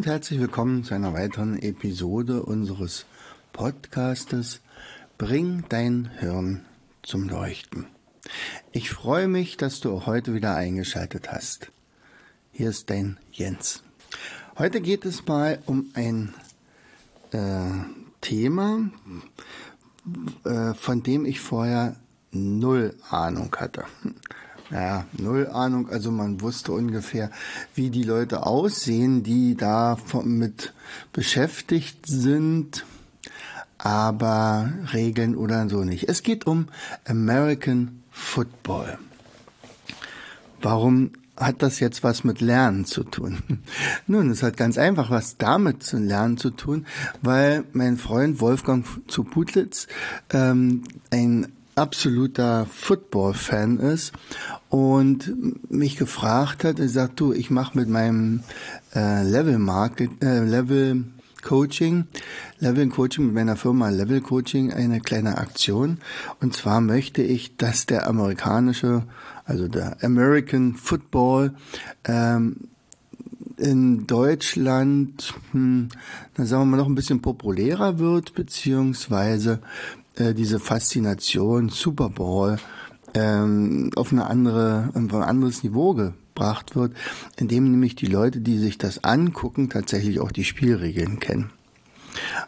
Und herzlich willkommen zu einer weiteren Episode unseres Podcastes Bring dein Hirn zum Leuchten. Ich freue mich, dass du heute wieder eingeschaltet hast. Hier ist dein Jens. Heute geht es mal um ein äh, Thema, äh, von dem ich vorher null Ahnung hatte naja, null Ahnung. Also man wusste ungefähr, wie die Leute aussehen, die da mit beschäftigt sind, aber Regeln oder so nicht. Es geht um American Football. Warum hat das jetzt was mit Lernen zu tun? Nun, es hat ganz einfach was damit zu Lernen zu tun, weil mein Freund Wolfgang zu Putlitz ähm, ein absoluter Football-Fan ist und mich gefragt hat, er sagt, du, ich mache mit meinem äh, Level Market, äh, Level Coaching, Level Coaching mit meiner Firma Level Coaching eine kleine Aktion. Und zwar möchte ich, dass der amerikanische, also der American Football ähm, in Deutschland, hm, dann sagen wir mal, noch ein bisschen populärer wird, beziehungsweise äh, diese Faszination Super Bowl ähm, auf eine andere, ein anderes Niveau gebracht wird, indem nämlich die Leute, die sich das angucken, tatsächlich auch die Spielregeln kennen.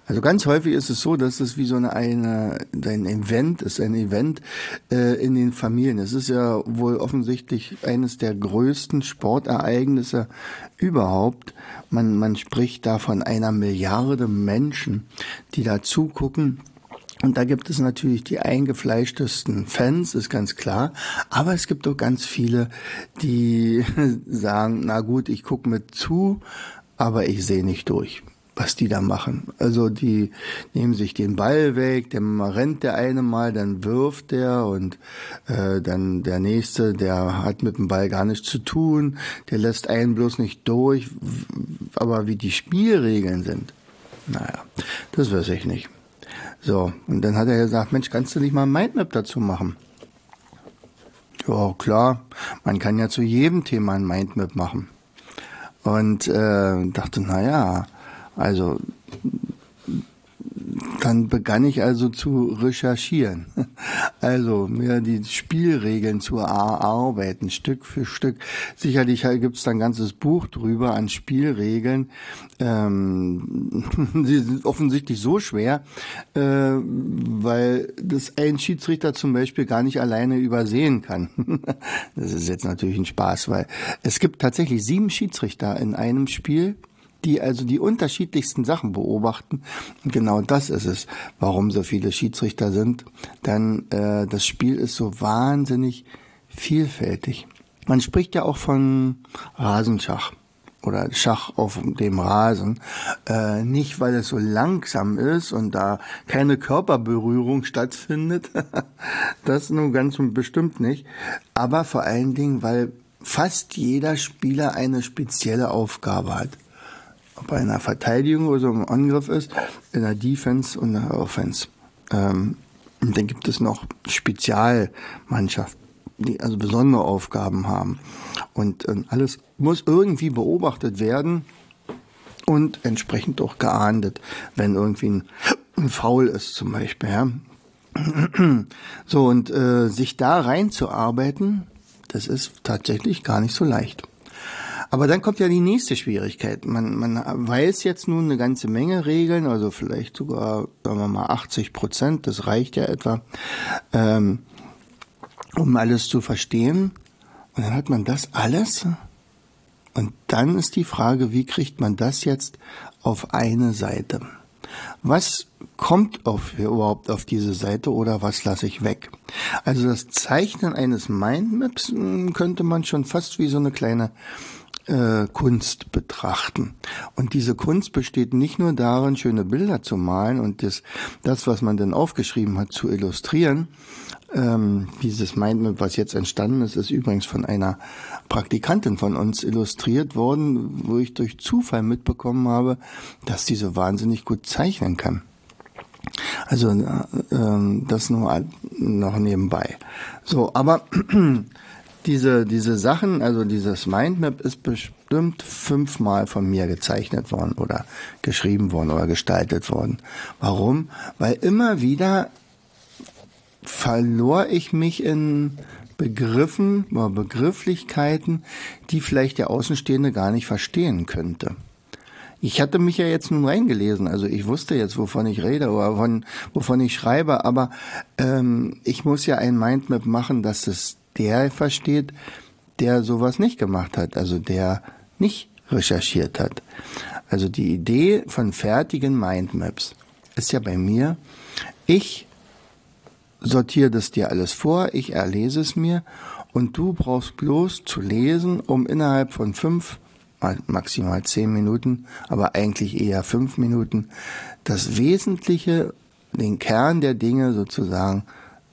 Also ganz häufig ist es so, dass es wie so eine, eine ein Event ist, ein Event äh, in den Familien. Es ist ja wohl offensichtlich eines der größten Sportereignisse überhaupt. Man, man spricht da von einer Milliarde Menschen, die da zugucken und da gibt es natürlich die eingefleischtesten Fans, ist ganz klar. Aber es gibt auch ganz viele, die sagen, na gut, ich gucke mit zu, aber ich sehe nicht durch, was die da machen. Also die nehmen sich den Ball weg, dann rennt der eine mal, dann wirft der und äh, dann der nächste, der hat mit dem Ball gar nichts zu tun, der lässt einen bloß nicht durch. Aber wie die Spielregeln sind, naja, das weiß ich nicht. So, und dann hat er gesagt, Mensch, kannst du nicht mal ein Mindmap dazu machen? Ja, klar, man kann ja zu jedem Thema ein Mindmap machen. Und äh, dachte, na ja, also dann begann ich also zu recherchieren. Also mir die Spielregeln zu erarbeiten, Stück für Stück. Sicherlich gibt es da ein ganzes Buch drüber an Spielregeln. Ähm, sie sind offensichtlich so schwer, äh, weil das ein Schiedsrichter zum Beispiel gar nicht alleine übersehen kann. das ist jetzt natürlich ein Spaß, weil es gibt tatsächlich sieben Schiedsrichter in einem Spiel die also die unterschiedlichsten Sachen beobachten. Und genau das ist es, warum so viele Schiedsrichter sind. Denn äh, das Spiel ist so wahnsinnig vielfältig. Man spricht ja auch von Rasenschach oder Schach auf dem Rasen, äh, nicht weil es so langsam ist und da keine Körperberührung stattfindet, das nun ganz und bestimmt nicht, aber vor allen Dingen, weil fast jeder Spieler eine spezielle Aufgabe hat ob einer Verteidigung oder so im Angriff ist, in der Defense und der Offense. Ähm, und dann gibt es noch Spezialmannschaften, die also besondere Aufgaben haben. Und äh, alles muss irgendwie beobachtet werden und entsprechend auch geahndet, wenn irgendwie ein, ein Foul ist zum Beispiel. Ja. So, und äh, sich da reinzuarbeiten, das ist tatsächlich gar nicht so leicht. Aber dann kommt ja die nächste Schwierigkeit. Man, man weiß jetzt nun eine ganze Menge Regeln, also vielleicht sogar, sagen wir mal, 80 Prozent, das reicht ja etwa, ähm, um alles zu verstehen. Und dann hat man das alles. Und dann ist die Frage, wie kriegt man das jetzt auf eine Seite? Was kommt auf, überhaupt auf diese Seite oder was lasse ich weg? Also das Zeichnen eines Mindmaps hm, könnte man schon fast wie so eine kleine äh, Kunst betrachten. Und diese Kunst besteht nicht nur darin, schöne Bilder zu malen und das, das was man dann aufgeschrieben hat, zu illustrieren. Ähm, dieses Mindmap, was jetzt entstanden ist, ist übrigens von einer Praktikantin von uns illustriert worden, wo ich durch Zufall mitbekommen habe, dass die so wahnsinnig gut zeichnen kann. Also äh, das nur noch nebenbei. So, aber diese, diese Sachen, also dieses Mindmap ist bestimmt fünfmal von mir gezeichnet worden oder geschrieben worden oder gestaltet worden. Warum? Weil immer wieder verlor ich mich in Begriffen oder Begrifflichkeiten, die vielleicht der Außenstehende gar nicht verstehen könnte. Ich hatte mich ja jetzt nun reingelesen, also ich wusste jetzt, wovon ich rede oder von, wovon ich schreibe, aber ähm, ich muss ja ein Mindmap machen, dass es der versteht, der sowas nicht gemacht hat, also der nicht recherchiert hat. Also die Idee von fertigen Mindmaps ist ja bei mir, ich sortiere das dir alles vor, ich erlese es mir und du brauchst bloß zu lesen, um innerhalb von fünf, maximal zehn Minuten, aber eigentlich eher fünf Minuten, das Wesentliche, den Kern der Dinge sozusagen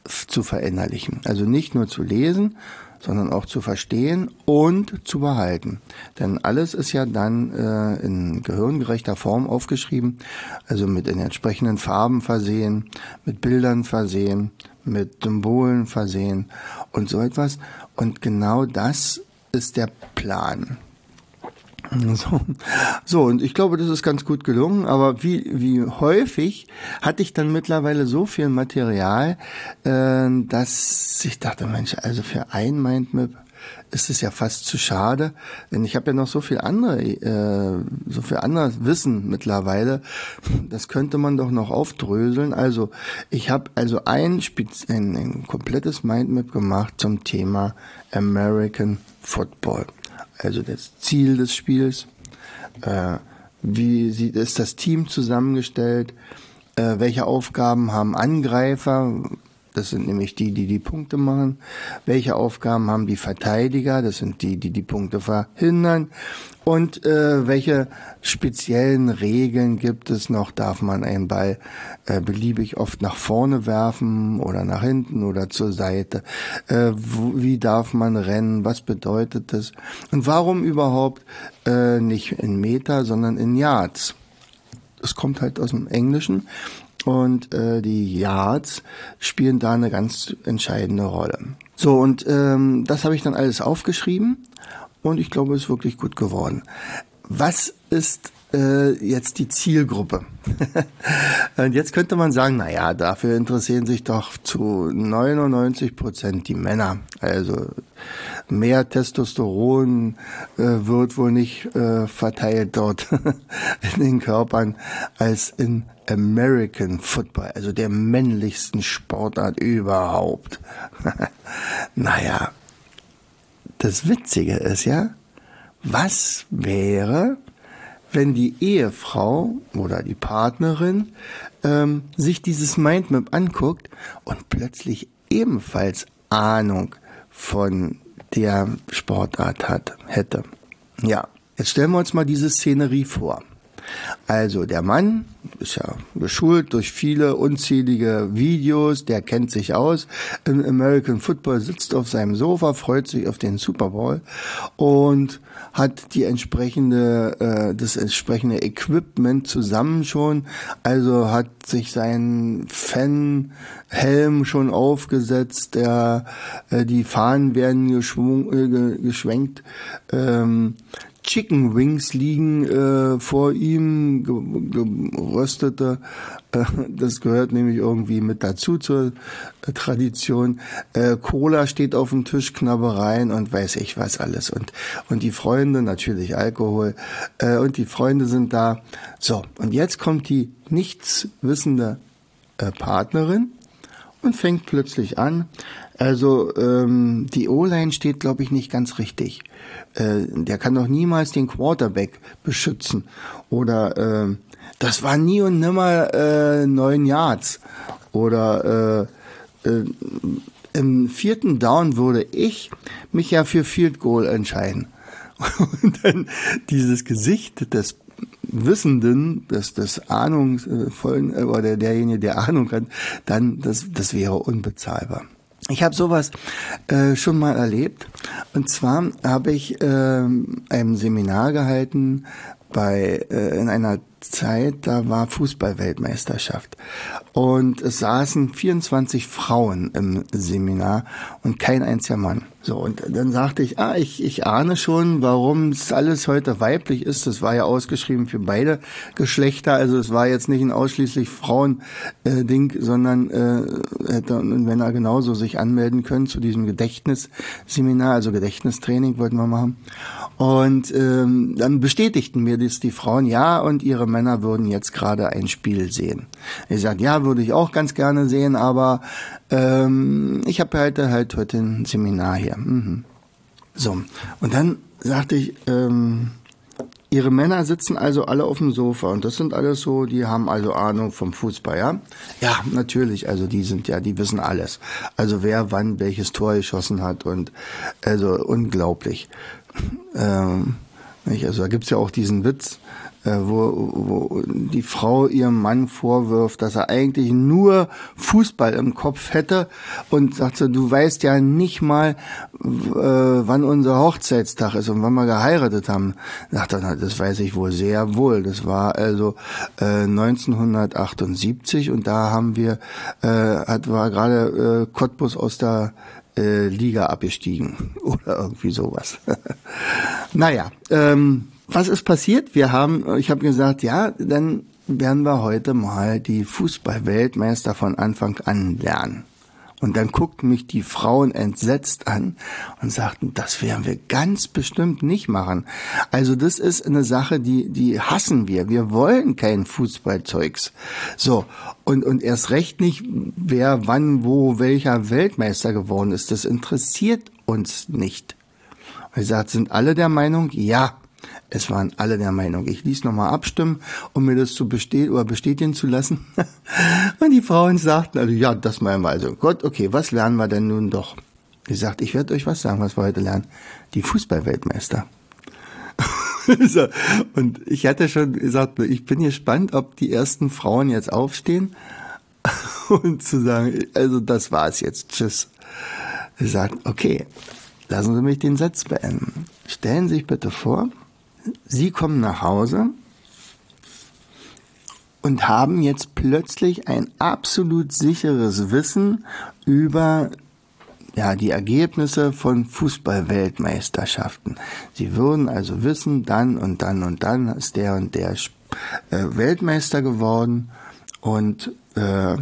zu verinnerlichen. Also nicht nur zu lesen, sondern auch zu verstehen und zu behalten. Denn alles ist ja dann äh, in gehirngerechter Form aufgeschrieben, also mit den entsprechenden Farben versehen, mit Bildern versehen, mit Symbolen versehen und so etwas. Und genau das ist der Plan. So. so, und ich glaube, das ist ganz gut gelungen, aber wie, wie häufig hatte ich dann mittlerweile so viel Material, äh, dass ich dachte, Mensch, also für ein Mindmap ist es ja fast zu schade, denn ich habe ja noch so viel andere, äh, so viel anderes Wissen mittlerweile. Das könnte man doch noch aufdröseln. Also ich habe also ein, ein, ein komplettes Mindmap gemacht zum Thema American Football also das Ziel des Spiels, äh, wie sieht, ist das Team zusammengestellt, äh, welche Aufgaben haben Angreifer, das sind nämlich die, die die Punkte machen. Welche Aufgaben haben die Verteidiger? Das sind die, die die Punkte verhindern. Und äh, welche speziellen Regeln gibt es noch? Darf man einen Ball äh, beliebig oft nach vorne werfen oder nach hinten oder zur Seite? Äh, wie darf man rennen? Was bedeutet das? Und warum überhaupt äh, nicht in Meter, sondern in Yards? Das kommt halt aus dem Englischen und äh, die Yards spielen da eine ganz entscheidende Rolle. So, und ähm, das habe ich dann alles aufgeschrieben und ich glaube, es ist wirklich gut geworden. Was ist äh, jetzt die Zielgruppe? und jetzt könnte man sagen, na ja, dafür interessieren sich doch zu 99 Prozent die Männer. Also mehr Testosteron äh, wird wohl nicht äh, verteilt dort in den Körpern als in American Football, also der männlichsten Sportart überhaupt. naja, das Witzige ist ja, was wäre, wenn die Ehefrau oder die Partnerin ähm, sich dieses Mindmap anguckt und plötzlich ebenfalls Ahnung von der Sportart hat, hätte. Ja, jetzt stellen wir uns mal diese Szenerie vor. Also der Mann ist ja geschult durch viele unzählige Videos, der kennt sich aus. Im American Football, sitzt auf seinem Sofa, freut sich auf den Super Bowl und hat die entsprechende, äh, das entsprechende Equipment zusammen schon, also hat sich seinen Fan-Helm schon aufgesetzt, der, äh, die Fahnen werden geschwung, äh, geschwenkt, ähm, Chicken Wings liegen äh, vor ihm, geröstete. Äh, das gehört nämlich irgendwie mit dazu zur äh, Tradition. Äh, Cola steht auf dem Tisch, Knabbereien und weiß ich was alles. Und, und die Freunde, natürlich Alkohol. Äh, und die Freunde sind da. So, und jetzt kommt die nichtswissende äh, Partnerin und fängt plötzlich an. Also ähm, die O-Line steht, glaube ich, nicht ganz richtig. Äh, der kann doch niemals den Quarterback beschützen. Oder äh, das war nie und nimmer äh, neun Yards. Oder äh, äh, im vierten Down würde ich mich ja für Field Goal entscheiden. Und dann dieses Gesicht des Wissenden, des, des Ahnungsvollen äh, oder derjenige, der Ahnung hat, dann das, das wäre unbezahlbar. Ich habe sowas äh, schon mal erlebt. Und zwar habe ich äh, ein Seminar gehalten bei äh, in einer Zeit, da war Fußballweltmeisterschaft. Und es saßen 24 Frauen im Seminar und kein einziger Mann. So, und dann sagte ich, ah, ich, ich ahne schon, warum es alles heute weiblich ist. Das war ja ausgeschrieben für beide Geschlechter. Also es war jetzt nicht ein ausschließlich Frauen-Ding, äh, sondern äh, hätte ein Männer genauso sich anmelden können zu diesem Gedächtnisseminar, also Gedächtnistraining wollten wir machen. Und ähm, dann bestätigten mir das die Frauen, ja, und ihre Männer würden jetzt gerade ein Spiel sehen. Ich sagte, ja, würde ich auch ganz gerne sehen, aber ähm, ich habe heute halt heute ein Seminar hier. Mhm. So, und dann sagte ich, ähm, Ihre Männer sitzen also alle auf dem Sofa und das sind alles so, die haben also Ahnung vom Fußball, ja? Ja, natürlich, also die sind ja, die wissen alles. Also wer wann welches Tor geschossen hat und also unglaublich. Ähm, nicht? Also da gibt's ja auch diesen Witz, äh, wo, wo die Frau ihrem Mann vorwirft, dass er eigentlich nur Fußball im Kopf hätte und sagt so, du weißt ja nicht mal, äh, wann unser Hochzeitstag ist und wann wir geheiratet haben. Sagt er, das weiß ich wohl sehr wohl. Das war also äh, 1978 und da haben wir, äh, hat war gerade äh, Cottbus aus der äh, Liga abgestiegen oder irgendwie sowas. naja, ähm, was ist passiert? Wir haben, ich habe gesagt, ja, dann werden wir heute mal die Fußballweltmeister von Anfang an lernen. Und dann guckten mich die Frauen entsetzt an und sagten, das werden wir ganz bestimmt nicht machen. Also das ist eine Sache, die, die hassen wir. Wir wollen kein Fußballzeugs. So. Und, und erst recht nicht, wer wann, wo, welcher Weltmeister geworden ist. Das interessiert uns nicht. Und ich sagte, sind alle der Meinung, ja, es waren alle der Meinung. Ich ließ nochmal abstimmen, um mir das zu bestätigen oder bestätigen zu lassen. Und die Frauen sagten, also ja, das meinen wir. Also Gott, okay, was lernen wir denn nun doch? Ich sagte, ich werde euch was sagen, was wir heute lernen. Die Fußballweltmeister. und ich hatte schon gesagt, ich bin gespannt, ob die ersten Frauen jetzt aufstehen und zu sagen, also das war's jetzt, tschüss. Ich sagte, okay, lassen Sie mich den Satz beenden. Stellen Sie sich bitte vor, Sie kommen nach Hause und haben jetzt plötzlich ein absolut sicheres Wissen über ja, die Ergebnisse von Fußballweltmeisterschaften. Sie würden also wissen, dann und dann und dann ist der und der äh, Weltmeister geworden und äh,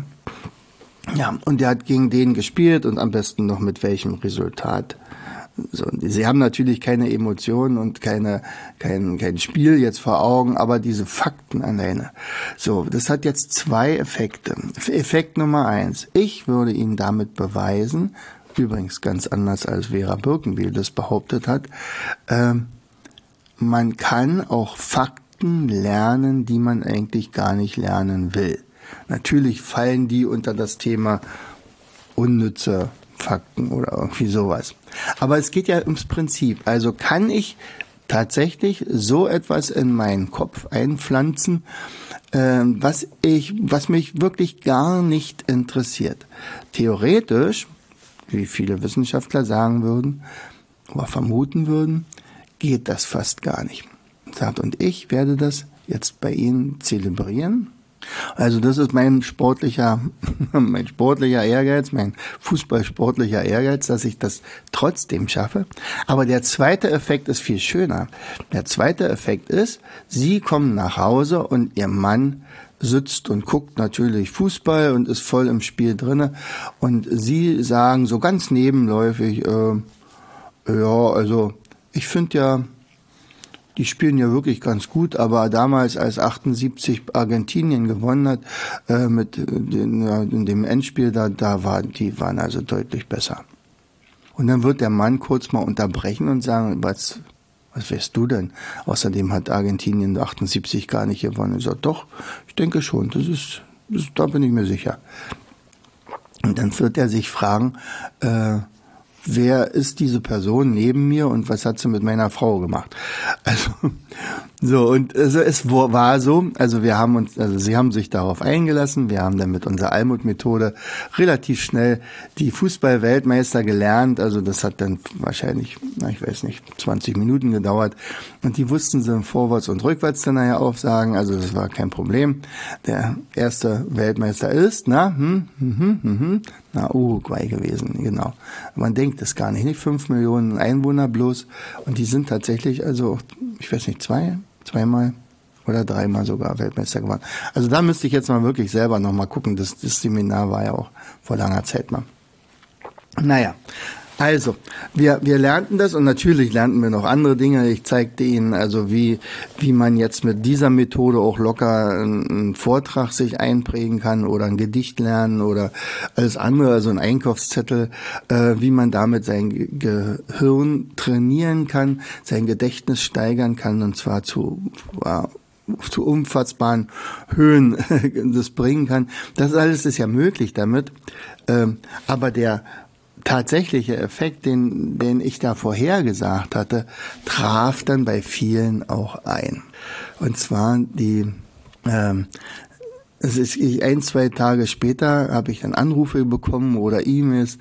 ja, und der hat gegen den gespielt und am besten noch mit welchem Resultat. So, sie haben natürlich keine Emotionen und keine, kein, kein Spiel jetzt vor Augen, aber diese Fakten alleine. So, das hat jetzt zwei Effekte. Effekt Nummer eins. Ich würde Ihnen damit beweisen, übrigens ganz anders als Vera Birkenbiel das behauptet hat, äh, man kann auch Fakten lernen, die man eigentlich gar nicht lernen will. Natürlich fallen die unter das Thema unnütze Fakten oder irgendwie sowas. Aber es geht ja ums Prinzip. Also kann ich tatsächlich so etwas in meinen Kopf einpflanzen, äh, was ich, was mich wirklich gar nicht interessiert. Theoretisch, wie viele Wissenschaftler sagen würden oder vermuten würden, geht das fast gar nicht. und ich werde das jetzt bei Ihnen zelebrieren also das ist mein sportlicher, mein sportlicher Ehrgeiz, mein fußballsportlicher Ehrgeiz, dass ich das trotzdem schaffe. Aber der zweite Effekt ist viel schöner. Der zweite Effekt ist, Sie kommen nach Hause und Ihr Mann sitzt und guckt natürlich Fußball und ist voll im Spiel drinne und Sie sagen so ganz nebenläufig, äh, ja, also ich finde ja, die spielen ja wirklich ganz gut, aber damals, als 78 Argentinien gewonnen hat, äh, mit den, ja, in dem Endspiel, da, da waren, die waren also deutlich besser. Und dann wird der Mann kurz mal unterbrechen und sagen, was, was wärst du denn? Außerdem hat Argentinien 78 gar nicht gewonnen. Ich sage, doch, ich denke schon, das ist, das, da bin ich mir sicher. Und dann wird er sich fragen, äh, wer ist diese Person neben mir und was hat sie mit meiner Frau gemacht. Also so und also es war so, also wir haben uns, also sie haben sich darauf eingelassen, wir haben dann mit unserer Almut-Methode relativ schnell die Fußball-Weltmeister gelernt, also das hat dann wahrscheinlich, ich weiß nicht, 20 Minuten gedauert. Und die wussten sie vorwärts und rückwärts dann nachher aufsagen, also das war kein Problem. Der erste Weltmeister ist, na, hm, hm, hm, hm, hm na, Uruguay gewesen, genau. Man denkt es gar nicht, nicht fünf Millionen Einwohner bloß. Und die sind tatsächlich, also, ich weiß nicht, zwei, zweimal oder dreimal sogar Weltmeister geworden. Also da müsste ich jetzt mal wirklich selber nochmal gucken. Das, das Seminar war ja auch vor langer Zeit mal. Naja, also, wir, wir lernten das und natürlich lernten wir noch andere Dinge. Ich zeigte Ihnen also, wie, wie man jetzt mit dieser Methode auch locker einen Vortrag sich einprägen kann oder ein Gedicht lernen oder alles andere, also ein Einkaufszettel, äh, wie man damit sein Gehirn trainieren kann, sein Gedächtnis steigern kann und zwar zu, äh, zu unfassbaren Höhen das bringen kann. Das alles ist ja möglich damit. Ähm, aber der tatsächliche Effekt, den, den ich da vorhergesagt hatte, traf dann bei vielen auch ein. Und zwar die, ähm, es ist ein, zwei Tage später habe ich dann Anrufe bekommen oder E-Mails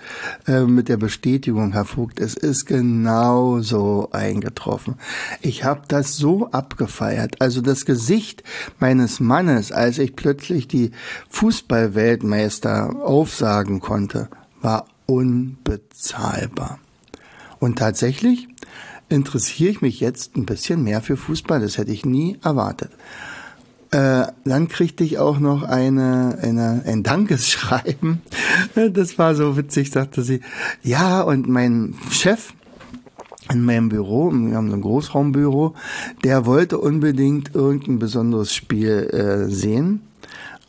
äh, mit der Bestätigung, Herr Vogt, es ist genau so eingetroffen. Ich habe das so abgefeiert. Also das Gesicht meines Mannes, als ich plötzlich die Fußballweltmeister aufsagen konnte, war unbezahlbar. Und tatsächlich interessiere ich mich jetzt ein bisschen mehr für Fußball. Das hätte ich nie erwartet. Äh, dann kriegte ich auch noch eine, eine, ein Dankesschreiben. Das war so witzig, sagte sie. Ja, und mein Chef in meinem Büro, wir haben ein Großraumbüro, der wollte unbedingt irgendein besonderes Spiel äh, sehen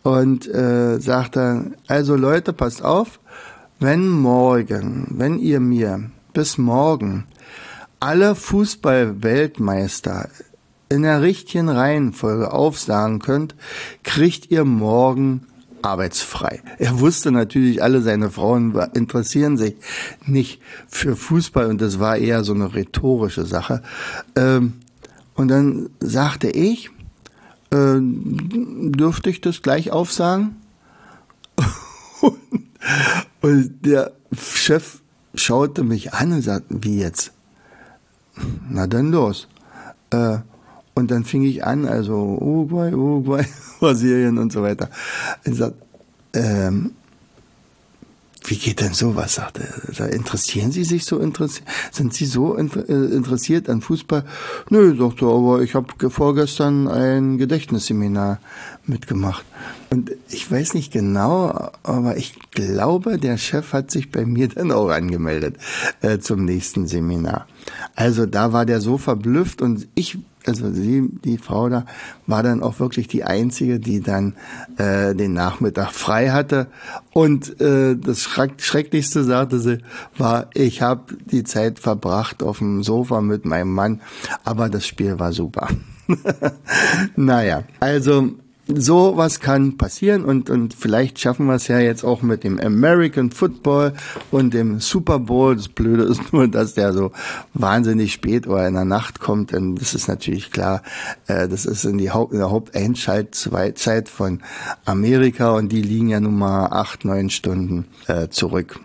und äh, sagte, also Leute, passt auf, wenn morgen, wenn ihr mir bis morgen alle Fußball-Weltmeister in der richtigen Reihenfolge aufsagen könnt, kriegt ihr morgen arbeitsfrei. Er wusste natürlich, alle seine Frauen interessieren sich nicht für Fußball und das war eher so eine rhetorische Sache. Ähm, und dann sagte ich, äh, dürfte ich das gleich aufsagen? Und der Chef schaute mich an und sagte, wie jetzt? Na dann los. Äh, und dann fing ich an, also Uruguay, Uruguay, Brasilien und so weiter. Und sagt, ähm, wie geht denn sowas? sagte er. Interessieren Sie sich so interessiert? Sind Sie so äh, interessiert an Fußball? Nö, sagte er, aber ich habe vorgestern ein Gedächtnisseminar mitgemacht. Und ich weiß nicht genau, aber ich glaube, der Chef hat sich bei mir dann auch angemeldet äh, zum nächsten Seminar. Also da war der so verblüfft und ich also sie, die Frau da, war dann auch wirklich die einzige, die dann äh, den Nachmittag frei hatte. Und äh, das Schreck Schrecklichste, sagte sie, war, ich habe die Zeit verbracht auf dem Sofa mit meinem Mann, aber das Spiel war super. naja, also so was kann passieren und, und vielleicht schaffen wir es ja jetzt auch mit dem American Football und dem Super Bowl. Das Blöde ist nur, dass der so wahnsinnig spät oder in der Nacht kommt, denn das ist natürlich klar, äh, das ist in, die Haupt, in der Haupteinschaltzeit von Amerika und die liegen ja nun mal acht, neun Stunden äh, zurück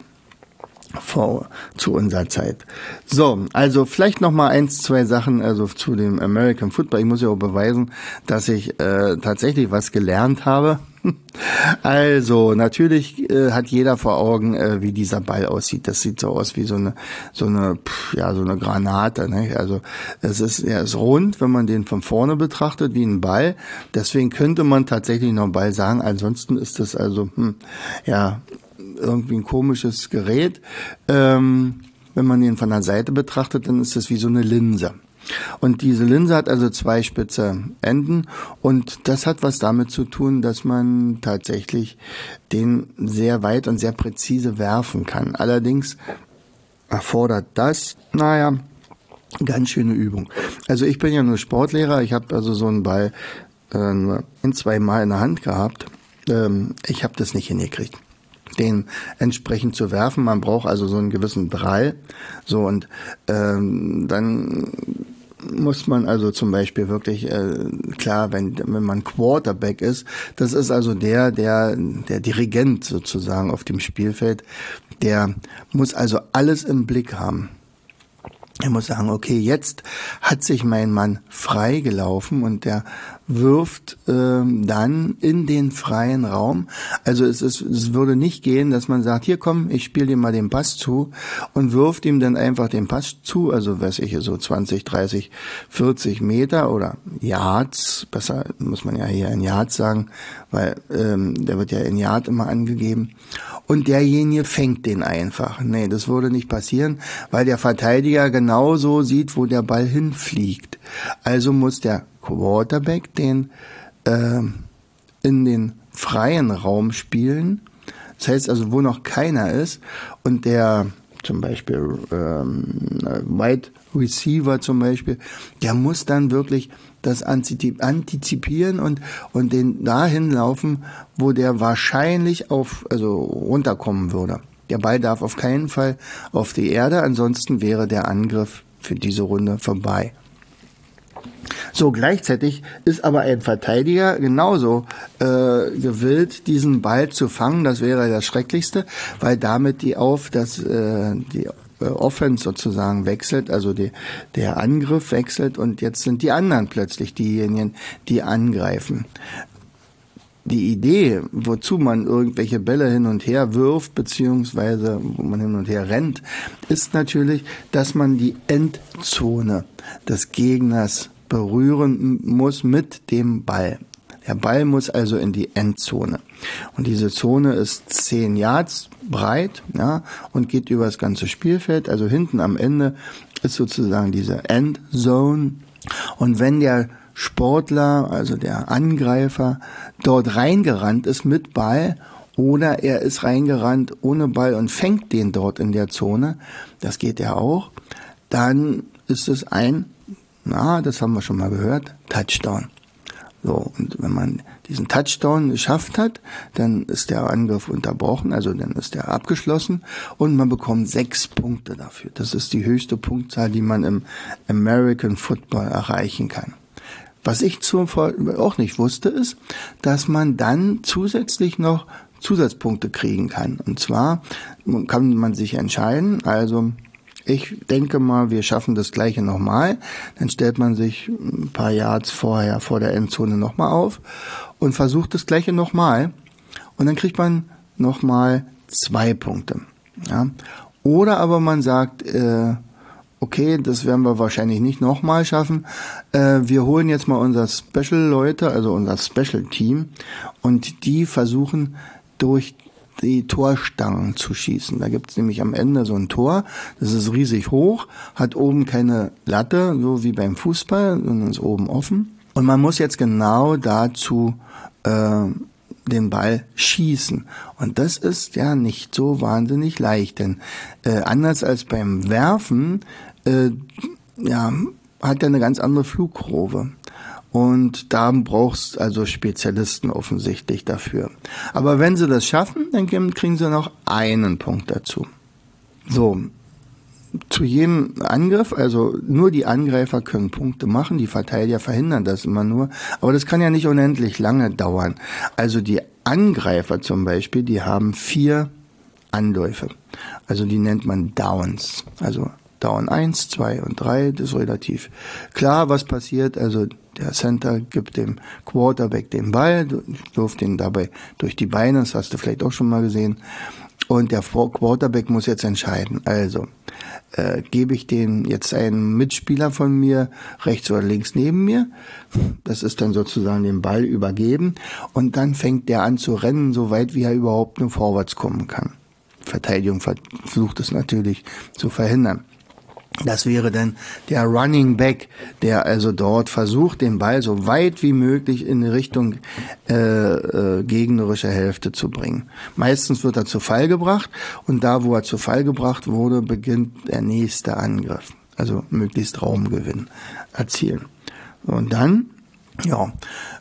vor zu unserer Zeit. So, also vielleicht noch mal eins, zwei Sachen also zu dem American Football. Ich muss ja auch beweisen, dass ich äh, tatsächlich was gelernt habe. Also natürlich äh, hat jeder vor Augen, äh, wie dieser Ball aussieht. Das sieht so aus wie so eine so eine pff, ja so eine Granate. Ne? Also es ist er ist rund, wenn man den von vorne betrachtet wie ein Ball. Deswegen könnte man tatsächlich noch Ball sagen. Ansonsten ist das also hm, ja irgendwie ein komisches Gerät. Ähm, wenn man ihn von der Seite betrachtet, dann ist das wie so eine Linse. Und diese Linse hat also zwei spitze Enden und das hat was damit zu tun, dass man tatsächlich den sehr weit und sehr präzise werfen kann. Allerdings erfordert das, naja, ganz schöne Übung. Also ich bin ja nur Sportlehrer, ich habe also so einen Ball äh, ein, zwei Mal in der Hand gehabt. Ähm, ich habe das nicht hingekriegt. Den entsprechend zu werfen. Man braucht also so einen gewissen Drall. So und ähm, dann muss man also zum Beispiel wirklich äh, klar, wenn wenn man Quarterback ist, das ist also der der der Dirigent sozusagen auf dem Spielfeld, der muss also alles im Blick haben. Er muss sagen, okay, jetzt hat sich mein Mann freigelaufen und der wirft ähm, dann in den freien Raum. Also es, ist, es würde nicht gehen, dass man sagt, hier komm, ich spiele dir mal den Pass zu und wirft ihm dann einfach den Pass zu, also weiß ich, so 20, 30, 40 Meter oder Yards, besser muss man ja hier in Yards sagen, weil ähm, der wird ja in Yard immer angegeben. Und derjenige fängt den einfach. Nee, das würde nicht passieren, weil der Verteidiger genauso sieht, wo der Ball hinfliegt. Also muss der Quarterback den äh, in den freien Raum spielen. Das heißt also, wo noch keiner ist und der zum Beispiel ähm, Wide Receiver zum Beispiel, der muss dann wirklich das antizipieren und, und den dahin laufen, wo der wahrscheinlich auf, also runterkommen würde. Der Ball darf auf keinen Fall auf die Erde, ansonsten wäre der Angriff für diese Runde vorbei. So, gleichzeitig ist aber ein Verteidiger genauso äh, gewillt, diesen Ball zu fangen. Das wäre das Schrecklichste, weil damit die auf das äh, die äh, Offense sozusagen wechselt, also die, der Angriff wechselt und jetzt sind die anderen plötzlich diejenigen, die angreifen die Idee, wozu man irgendwelche Bälle hin und her wirft, beziehungsweise wo man hin und her rennt, ist natürlich, dass man die Endzone des Gegners berühren muss mit dem Ball. Der Ball muss also in die Endzone. Und diese Zone ist zehn Yards breit, ja, und geht über das ganze Spielfeld. Also hinten am Ende ist sozusagen diese Endzone. Und wenn der Sportler, also der Angreifer, dort reingerannt ist mit Ball oder er ist reingerannt ohne Ball und fängt den dort in der Zone, das geht ja auch, dann ist es ein na, das haben wir schon mal gehört, Touchdown. So, und wenn man diesen Touchdown geschafft hat, dann ist der Angriff unterbrochen, also dann ist der abgeschlossen und man bekommt sechs Punkte dafür. Das ist die höchste Punktzahl, die man im American Football erreichen kann. Was ich zuvor auch nicht wusste, ist, dass man dann zusätzlich noch Zusatzpunkte kriegen kann. Und zwar kann man sich entscheiden, also ich denke mal, wir schaffen das gleiche nochmal. Dann stellt man sich ein paar Yards vorher vor der Endzone nochmal auf und versucht das gleiche nochmal. Und dann kriegt man nochmal zwei Punkte. Ja? Oder aber man sagt, äh, okay, das werden wir wahrscheinlich nicht nochmal schaffen. Äh, wir holen jetzt mal unser Special-Leute, also unser Special-Team, und die versuchen durch die Torstangen zu schießen. Da gibt's nämlich am Ende so ein Tor, das ist riesig hoch, hat oben keine Latte, so wie beim Fußball, sondern ist oben offen. Und man muss jetzt genau dazu äh, den Ball schießen. Und das ist ja nicht so wahnsinnig leicht, denn äh, anders als beim Werfen, äh, ja, hat er eine ganz andere Flugkurve. Und da brauchst also Spezialisten offensichtlich dafür. Aber wenn sie das schaffen, dann kriegen sie noch einen Punkt dazu. So. Zu jedem Angriff, also nur die Angreifer können Punkte machen, die Verteidiger verhindern das immer nur. Aber das kann ja nicht unendlich lange dauern. Also die Angreifer zum Beispiel, die haben vier Anläufe. Also die nennt man Downs. Also Down 1, 2 und 3, das ist relativ klar, was passiert. Also der Center gibt dem Quarterback den Ball, wirft ihn dabei durch die Beine, das hast du vielleicht auch schon mal gesehen. Und der Quarterback muss jetzt entscheiden. Also, äh, gebe ich den jetzt einen Mitspieler von mir rechts oder links neben mir. Das ist dann sozusagen den Ball übergeben. Und dann fängt der an zu rennen, so weit wie er überhaupt nur vorwärts kommen kann. Verteidigung versucht es natürlich zu verhindern. Das wäre dann der Running Back, der also dort versucht, den Ball so weit wie möglich in Richtung äh, äh, gegnerische Hälfte zu bringen. Meistens wird er zu Fall gebracht und da, wo er zu Fall gebracht wurde, beginnt der nächste Angriff. Also möglichst Raumgewinn erzielen. Und dann, ja,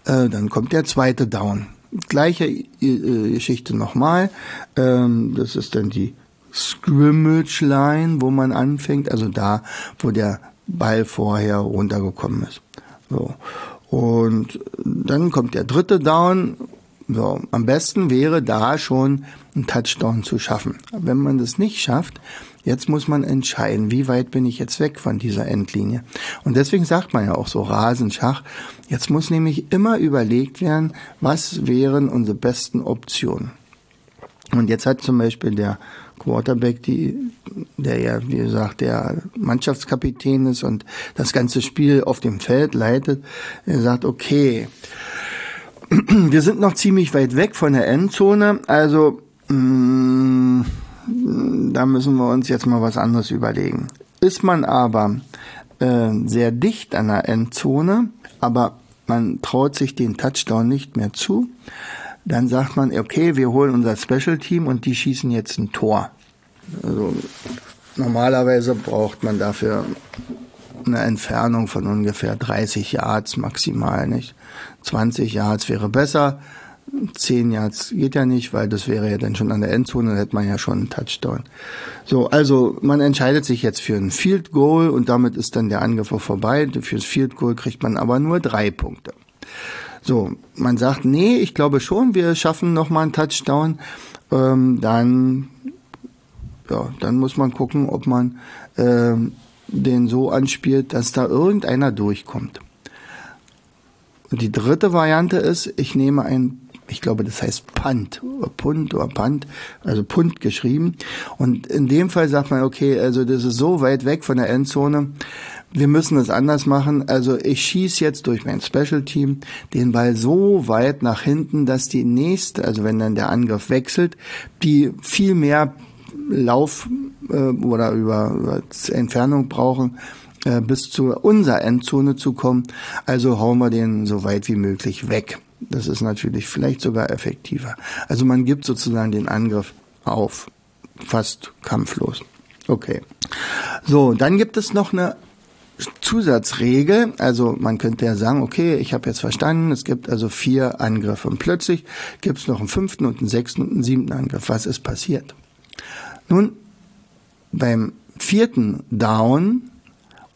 äh, dann kommt der zweite Down. gleiche äh, Geschichte nochmal. Ähm, das ist dann die Scrimmage Line, wo man anfängt, also da, wo der Ball vorher runtergekommen ist. So. Und dann kommt der dritte Down. So, am besten wäre da schon ein Touchdown zu schaffen. Wenn man das nicht schafft, jetzt muss man entscheiden, wie weit bin ich jetzt weg von dieser Endlinie. Und deswegen sagt man ja auch so Rasenschach. Jetzt muss nämlich immer überlegt werden, was wären unsere besten Optionen. Und jetzt hat zum Beispiel der Quarterback, die, der ja, wie gesagt, der Mannschaftskapitän ist und das ganze Spiel auf dem Feld leitet, er sagt, okay, wir sind noch ziemlich weit weg von der Endzone, also mh, mm, da müssen wir uns jetzt mal was anderes überlegen. Ist man aber äh, sehr dicht an der Endzone, aber man traut sich den Touchdown nicht mehr zu, dann sagt man, okay, wir holen unser Special Team und die schießen jetzt ein Tor. Also normalerweise braucht man dafür eine Entfernung von ungefähr 30 Yards maximal, nicht? 20 Yards wäre besser. 10 Yards geht ja nicht, weil das wäre ja dann schon an der Endzone, dann hätte man ja schon einen Touchdown. So, also man entscheidet sich jetzt für ein Field Goal und damit ist dann der Angriff vorbei. Fürs Field Goal kriegt man aber nur drei Punkte. So, man sagt, nee, ich glaube schon, wir schaffen nochmal einen Touchdown. Ähm, dann, ja, dann muss man gucken, ob man ähm, den so anspielt, dass da irgendeiner durchkommt. Und die dritte Variante ist, ich nehme ein ich glaube, das heißt Punt, Punt oder Punt, also Punt geschrieben. Und in dem Fall sagt man, okay, also das ist so weit weg von der Endzone, wir müssen es anders machen. Also ich schieße jetzt durch mein Special Team den Ball so weit nach hinten, dass die nächste, also wenn dann der Angriff wechselt, die viel mehr Lauf äh, oder über, über Entfernung brauchen, äh, bis zu unserer Endzone zu kommen. Also hauen wir den so weit wie möglich weg. Das ist natürlich vielleicht sogar effektiver. Also man gibt sozusagen den Angriff auf, fast kampflos. Okay. So, dann gibt es noch eine Zusatzregel, also man könnte ja sagen, okay, ich habe jetzt verstanden, es gibt also vier Angriffe und plötzlich gibt es noch einen fünften und einen sechsten und einen siebten Angriff. Was ist passiert? Nun, beim vierten Down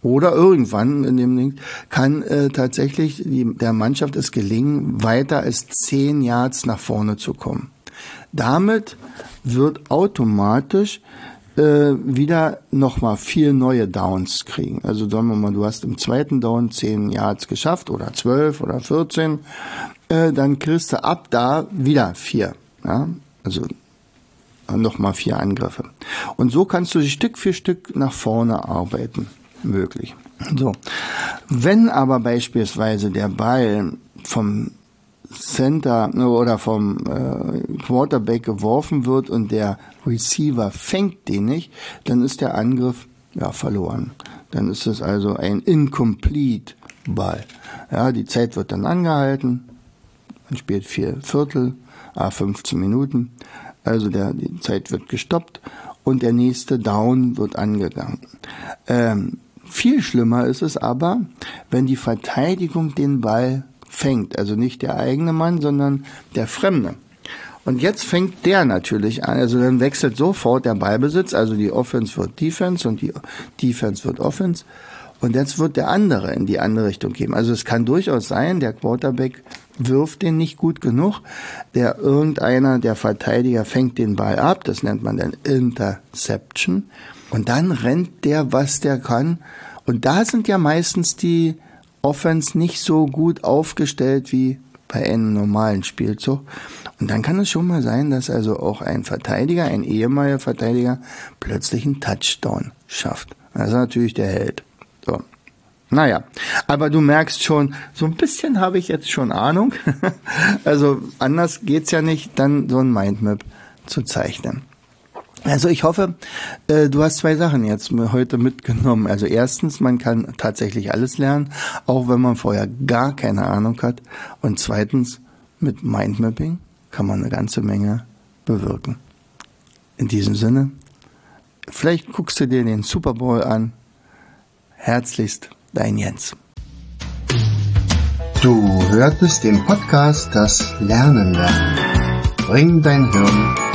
oder irgendwann in dem Ding kann äh, tatsächlich die, der Mannschaft es gelingen, weiter als zehn Yards nach vorne zu kommen. Damit wird automatisch äh, wieder nochmal vier neue Downs kriegen. Also sagen wir mal, du hast im zweiten Down zehn Yards geschafft oder zwölf oder vierzehn, äh, dann kriegst du ab da wieder vier. Ja? Also nochmal vier Angriffe. Und so kannst du Stück für Stück nach vorne arbeiten möglich. So. Wenn aber beispielsweise der Ball vom Center oder vom äh, Quarterback geworfen wird und der Receiver fängt den nicht, dann ist der Angriff ja verloren. Dann ist es also ein incomplete Ball. Ja, die Zeit wird dann angehalten. Man spielt vier Viertel, ah, 15 Minuten. Also der, die Zeit wird gestoppt und der nächste Down wird angegangen. Ähm, viel schlimmer ist es aber, wenn die Verteidigung den Ball fängt. Also nicht der eigene Mann, sondern der Fremde. Und jetzt fängt der natürlich an, also dann wechselt sofort der Ballbesitz, also die Offense wird Defense und die Defense wird Offense. Und jetzt wird der andere in die andere Richtung gehen. Also es kann durchaus sein, der Quarterback wirft den nicht gut genug, der irgendeiner, der Verteidiger fängt den Ball ab, das nennt man dann Interception. Und dann rennt der, was der kann. Und da sind ja meistens die Offense nicht so gut aufgestellt wie bei einem normalen Spielzug. Und dann kann es schon mal sein, dass also auch ein Verteidiger, ein ehemaliger Verteidiger, plötzlich einen Touchdown schafft. Das ist natürlich der Held. So. Naja, aber du merkst schon, so ein bisschen habe ich jetzt schon Ahnung. also anders geht's ja nicht, dann so ein Mindmap zu zeichnen. Also ich hoffe, äh, du hast zwei Sachen jetzt heute mitgenommen. Also erstens, man kann tatsächlich alles lernen, auch wenn man vorher gar keine Ahnung hat. Und zweitens, mit Mindmapping kann man eine ganze Menge bewirken. In diesem Sinne, vielleicht guckst du dir den Super Bowl an. Herzlichst, dein Jens. Du hörtest den Podcast Das Lernen lernen. Bring dein Hirn